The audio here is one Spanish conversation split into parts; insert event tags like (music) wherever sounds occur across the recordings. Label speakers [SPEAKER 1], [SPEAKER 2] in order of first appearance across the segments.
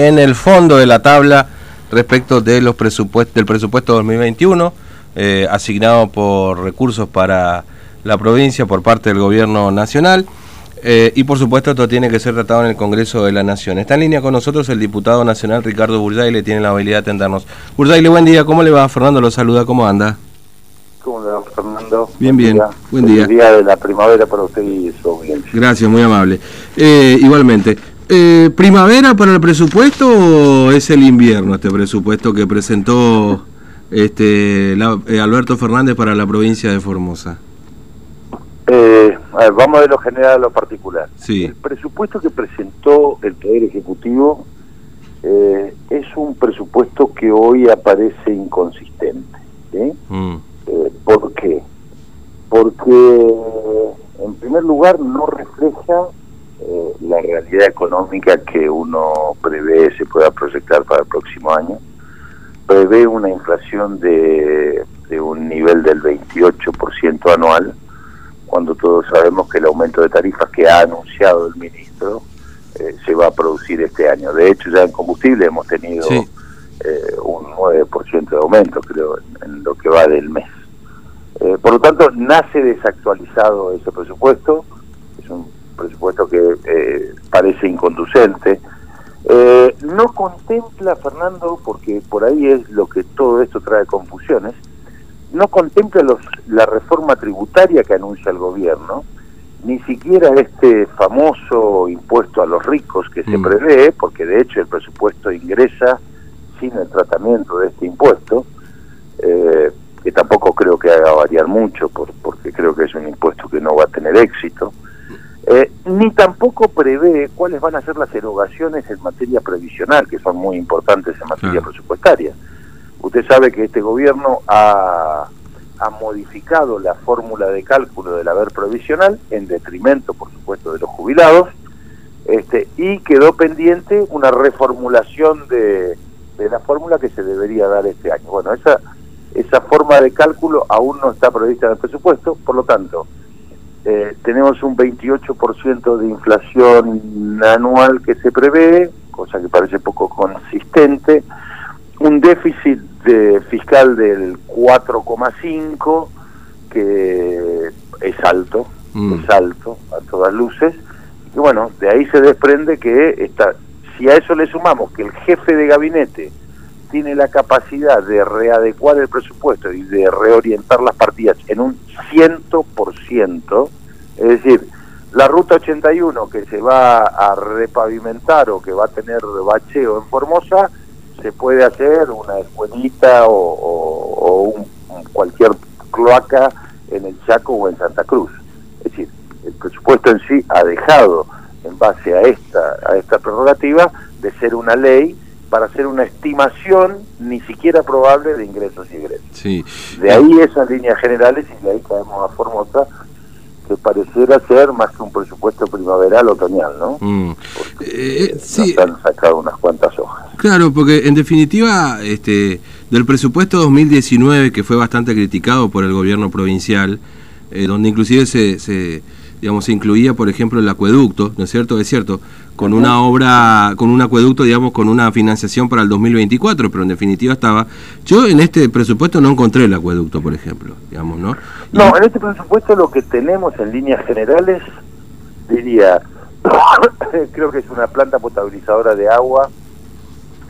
[SPEAKER 1] en el fondo de la tabla respecto de los presupuestos del presupuesto 2021 eh, asignado por recursos para la provincia por parte del gobierno nacional eh, y por supuesto esto tiene que ser tratado en el Congreso de la Nación. Está en línea con nosotros el diputado nacional Ricardo Burdaile, tiene la habilidad de atendernos. Burdaile, buen día, ¿cómo le va? Fernando lo saluda, ¿cómo anda?
[SPEAKER 2] ¿Cómo le va, Fernando?
[SPEAKER 1] Bien, bien, buen día.
[SPEAKER 2] El día de la primavera para usted y su audiencia.
[SPEAKER 1] Gracias, muy amable. Eh, igualmente. Eh, ¿Primavera para el presupuesto o es el invierno este presupuesto que presentó este eh, Alberto Fernández para la provincia de Formosa?
[SPEAKER 2] Eh, a ver, vamos de lo general a lo particular.
[SPEAKER 1] Sí.
[SPEAKER 2] El presupuesto que presentó el Poder Ejecutivo eh, es un presupuesto que hoy aparece inconsistente. ¿sí?
[SPEAKER 1] Mm,
[SPEAKER 2] Eh, ¿Por qué? Porque, en primer lugar, no refleja eh, la realidad económica que uno prevé se pueda proyectar para el próximo año. Prevé una inflación de, de un nivel del 28% anual, cuando todos sabemos que el aumento de tarifas que ha anunciado el ministro eh, se va a producir este año. De hecho, ya en combustible hemos tenido
[SPEAKER 1] Sí.
[SPEAKER 2] eh, un 9% de aumento, creo, en, en lo que va del mes. Eh, por lo tanto, nace desactualizado ese presupuesto, es un presupuesto que eh, parece inconducente. Eh, no contempla, Fernando, porque por ahí es lo que todo esto trae confusiones, no contempla los, la reforma tributaria que anuncia el gobierno, ni siquiera este famoso impuesto a los ricos que se
[SPEAKER 1] Mm.
[SPEAKER 2] prevé, porque de hecho el presupuesto ingresa sin el tratamiento de este impuesto, eh, que tampoco creo que haga variar mucho, por, porque creo que es un impuesto que no va a tener éxito, eh, ni tampoco prevé cuáles van a ser las erogaciones en materia previsional, que son muy importantes en materia presupuestaria. Usted sabe que este gobierno ha, ha modificado la fórmula de cálculo del haber provisional, en detrimento, por supuesto, de los jubilados, este, y quedó pendiente una reformulación de, de la fórmula que se debería dar este año. Bueno, esa, esa forma de cálculo aún no está prevista en el presupuesto, por lo tanto, eh, tenemos un 28% de inflación anual que se prevé, cosa que parece poco consistente, un déficit de fiscal del 4,5 que es alto,
[SPEAKER 1] Mm.
[SPEAKER 2] es alto a todas luces, y bueno, de ahí se desprende que está, si a eso le sumamos que el jefe de gabinete tiene la capacidad de readecuar el presupuesto y de reorientar las partidas en un 100%, es decir, la ruta 81 que se va a repavimentar o que va a tener bacheo en Formosa, se puede hacer una escuelita o, un cualquier cloaca en el Chaco o en Santa Cruz. Es decir, el presupuesto en sí ha dejado, en base a esta, a esta prerrogativa, de ser una ley para hacer una estimación ni siquiera probable de ingresos y egresos.
[SPEAKER 1] sí.
[SPEAKER 2] De ahí esas líneas generales y de ahí caemos a Formosa, que pareciera ser más que un presupuesto primaveral otoñal, ¿no?
[SPEAKER 1] Mm.
[SPEAKER 2] Porque
[SPEAKER 1] Eh, sí.
[SPEAKER 2] nos han sacado unas cuantas hojas.
[SPEAKER 1] Claro, porque en definitiva, este, del presupuesto 2019, que fue bastante criticado por el gobierno provincial, eh, donde inclusive se, se, digamos, se incluía, por ejemplo, el acueducto, ¿no es cierto? Es cierto, con una obra, con un acueducto, digamos, con una financiación para el 2024, pero en definitiva estaba... Yo en este presupuesto no encontré el acueducto, por ejemplo, digamos, ¿no? Y-
[SPEAKER 2] No, en este presupuesto lo que tenemos en líneas generales, diría, (coughs) creo que es una planta potabilizadora de agua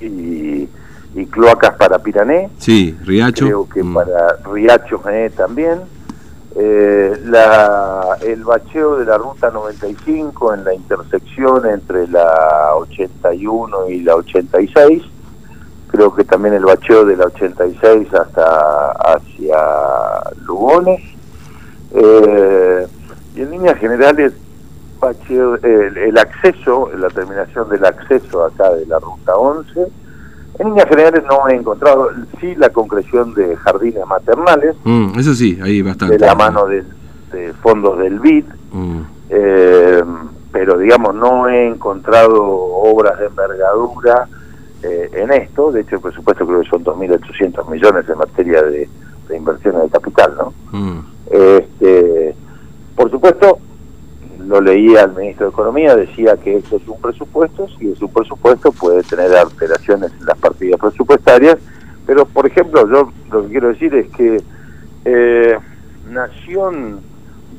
[SPEAKER 2] y, y cloacas para Pirané,
[SPEAKER 1] Sí, Riacho.
[SPEAKER 2] creo que
[SPEAKER 1] mm,
[SPEAKER 2] para Riacho Gené también. Eh, la, el bacheo de la ruta 95 en la intersección entre la 81 y la 86. Creo que también el bacheo de la 86 hasta hacia Lugones. Eh, y en líneas generales, bacheo, el, el acceso, la terminación del acceso acá de la ruta 11. En líneas generales no he encontrado, sí, la concreción de jardines maternales,
[SPEAKER 1] mm, eso sí, ahí bastante.
[SPEAKER 2] de la mano del- de fondos del BID,
[SPEAKER 1] Mm,
[SPEAKER 2] eh, pero digamos no he encontrado obras de envergadura eh, en esto, de hecho el presupuesto creo que son 2.800 millones en materia de, de inversiones de capital, ¿no?
[SPEAKER 1] mm,
[SPEAKER 2] Este, por supuesto, lo leía al ministro de Economía, decía que esto es un presupuesto, si es un presupuesto puede tener alteraciones en las partidas presupuestarias, pero por ejemplo yo lo que quiero decir es que eh, Nación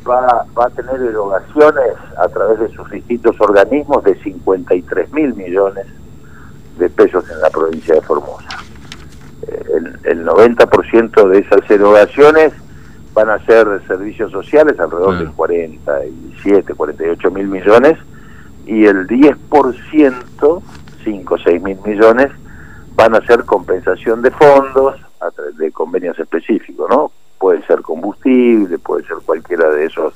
[SPEAKER 2] va, va a tener erogaciones a través de sus distintos organismos de 53 mil millones de pesos en la provincia de Formosa. Eh, el, el 90% de esas erogaciones van a ser servicios sociales, alrededor de 47, 48 mil millones, y el 10%, 5 o 6 mil millones, van a ser compensación de fondos a de convenios específicos, ¿no? Puede ser combustible, puede ser cualquiera de esos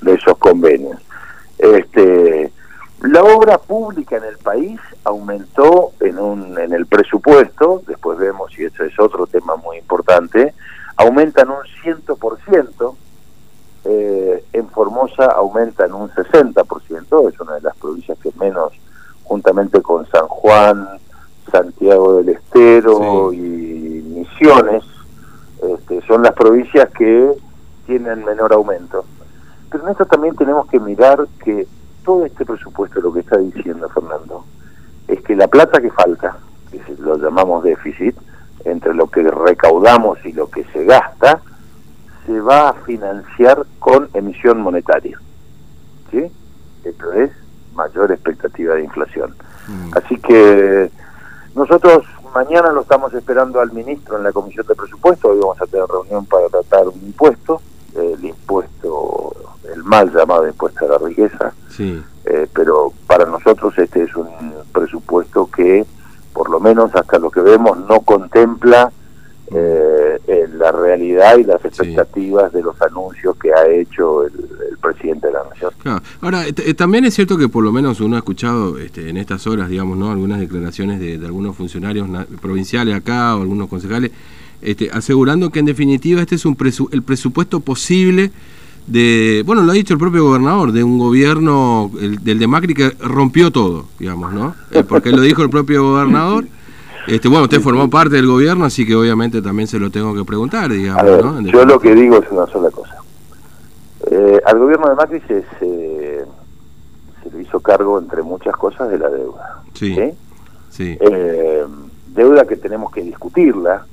[SPEAKER 2] de esos convenios. Este, la obra pública en el país aumentó en un en el presupuesto, después vemos si ese es otro tema muy importante, aumentan un 100%, eh, en Formosa aumentan un 60%, es una de las provincias que menos, juntamente con San Juan, Santiago del Estero y Misiones, este, son las provincias que tienen menor aumento. Pero en esto también tenemos que mirar que todo este presupuesto, lo que está diciendo Fernando, es que la plata que falta, que lo llamamos déficit, entre lo que recaudamos y gasta, se va a financiar con emisión monetaria. ¿Sí? Esto es mayor expectativa de inflación. Mm. Así que nosotros mañana lo estamos esperando al ministro en la Comisión de Presupuesto, hoy vamos a tener reunión para tratar un impuesto, el impuesto, el mal llamado impuesto a la riqueza, sí. Eh, pero para nosotros este es un presupuesto que por lo menos hasta lo que vemos, no contempla eh, y las expectativas de los anuncios que ha hecho el, presidente de la nación.
[SPEAKER 1] Ahora, eh, también es cierto que por lo menos uno ha escuchado este, en estas horas, digamos, no algunas declaraciones de, algunos funcionarios provinciales acá o algunos concejales, este, asegurando que en definitiva este es un el presupuesto posible de, bueno, lo ha dicho el propio gobernador, de un gobierno, el, del de Macri, que rompió todo, digamos, ¿no? Eh, porque lo dijo el propio gobernador. (laughs) Este, bueno, usted formó parte del gobierno, así que obviamente también se lo tengo que preguntar, digamos, ¿no?
[SPEAKER 2] Yo lo que digo es una sola cosa. Eh, al gobierno de Macri se, se, le hizo cargo, entre muchas cosas, de la deuda. Sí. ¿sí? Eh, deuda que tenemos que discutirla,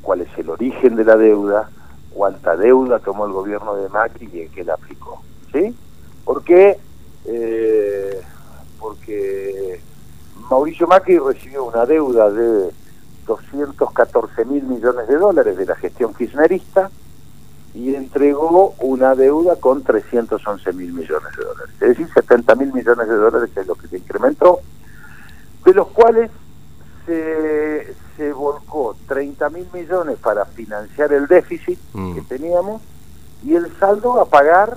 [SPEAKER 2] cuál es el origen de la deuda, cuánta deuda tomó el gobierno de Macri y en qué la aplicó. ¿Sí? ¿Por qué? Eh, porque Mauricio Macri recibió una deuda de 214 mil millones de dólares de la gestión kirchnerista y entregó una deuda con 311 mil millones de dólares. Es decir, 70 mil millones de dólares es lo que se incrementó, de los cuales se, se volcó 30 mil millones para financiar el déficit mm. que teníamos y el saldo a pagar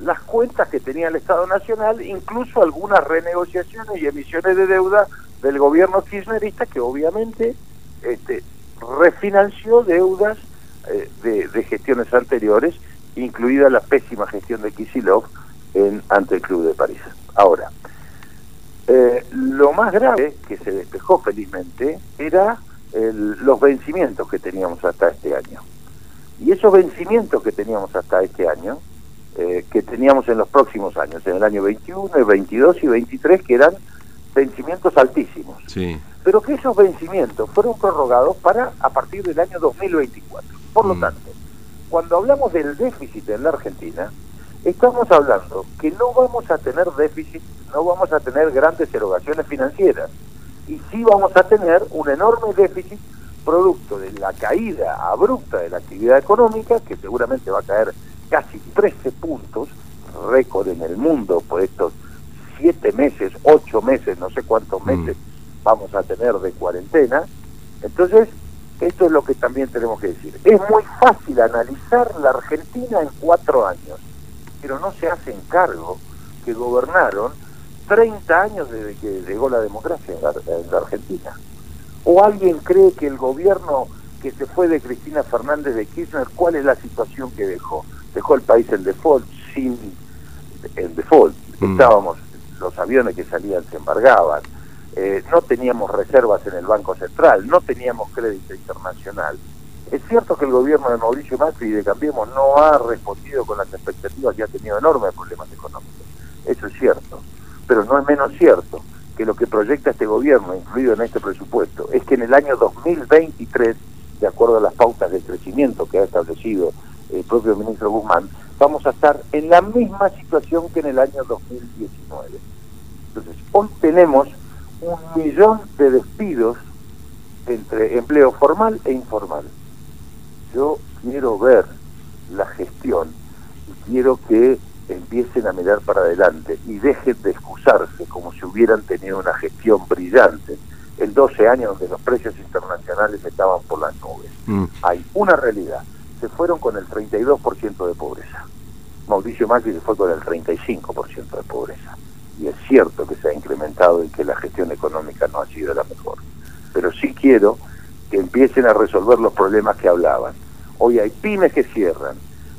[SPEAKER 2] las cuentas que tenía el Estado Nacional, incluso algunas renegociaciones y emisiones de deuda del gobierno kirchnerista que obviamente este, refinanció deudas eh, de, gestiones anteriores, incluida la pésima gestión de Kisilov en, ante el Club de París. Ahora, eh, lo más grave que se despejó felizmente era los vencimientos que teníamos hasta este año. Y esos vencimientos que teníamos hasta este año, eh, que teníamos en los próximos años, en el año 21, el 22 y 23, que eran vencimientos altísimos. Sí. Pero que esos vencimientos fueron prorrogados para a partir del año 2024. Por lo mm. tanto, cuando hablamos del déficit en la Argentina, estamos hablando que no vamos a tener déficit, no vamos a tener grandes erogaciones financieras y sí vamos a tener un enorme déficit producto de la caída abrupta de la actividad económica, que seguramente va a caer casi 13 puntos, récord en el mundo por estos 7 meses, 8 meses, no sé cuántos mm. meses vamos a tener de cuarentena. Entonces, esto es lo que también tenemos que decir. Es muy fácil analizar la Argentina en cuatro años pero no se hacen cargo que gobernaron 30 años desde que llegó la democracia en la, Argentina. ¿O alguien cree que el gobierno que se fue de Cristina Fernández de Kirchner, cuál es la situación que dejó? Dejó el país en default, sin en default. Mm. Estábamos, los aviones que salían se embargaban, eh, no teníamos reservas en el Banco Central, no teníamos crédito internacional. Es cierto que el gobierno de Mauricio Macri y de Cambiemos no ha respondido con las expectativas y ha tenido enormes problemas económicos. eso es cierto, pero no es menos cierto que lo que proyecta este gobierno, incluido en este presupuesto, es que en el año 2023, de acuerdo a las pautas de crecimiento que ha establecido el propio ministro Guzmán, vamos a estar en la misma situación que en el año 2019. Entonces, hoy tenemos un millón de despidos entre empleo formal e informal. Yo quiero ver la gestión y quiero que empiecen a mirar para adelante y dejen de excusarse como si hubieran tenido una gestión brillante en 12 años donde los precios internacionales estaban por las nubes. Mm. Hay una realidad, fueron con el 32% de pobreza. Mauricio Macri se fue con el 35% de pobreza. Y es cierto que se ha incrementado y que la gestión económica no ha sido la mejor. Pero sí quiero que empiecen a resolver los problemas que hablaban. Hoy hay pymes que cierran.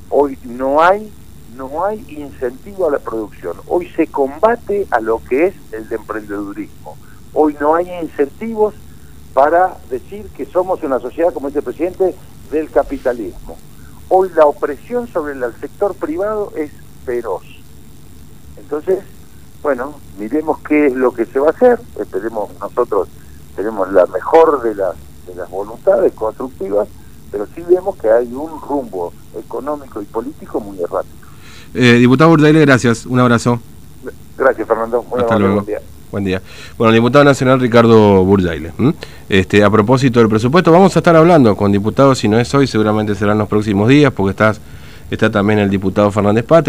[SPEAKER 2] Hoy no hay no hay incentivo a la producción. Hoy se combate a lo que es el de emprendedurismo. Hoy no hay incentivos para decir que somos una sociedad, como dice el presidente, del capitalismo. Hoy la opresión sobre el sector privado es feroz. Entonces, bueno, miremos qué es lo que se va a hacer, esperemos nosotros tenemos la mejor de las, de las voluntades constructivas, pero sí vemos que hay un rumbo económico y político muy errático.
[SPEAKER 1] Eh, diputado Burdaile, gracias, un abrazo.
[SPEAKER 2] Gracias Fernando,
[SPEAKER 1] muy Hasta luego. Buen día. Buen día. Bueno, diputado nacional Ricardo Burdaile. Este, a propósito del presupuesto, vamos a estar hablando con diputados, si no es hoy, seguramente serán los próximos días, porque estás, está también el diputado Fernández Pate.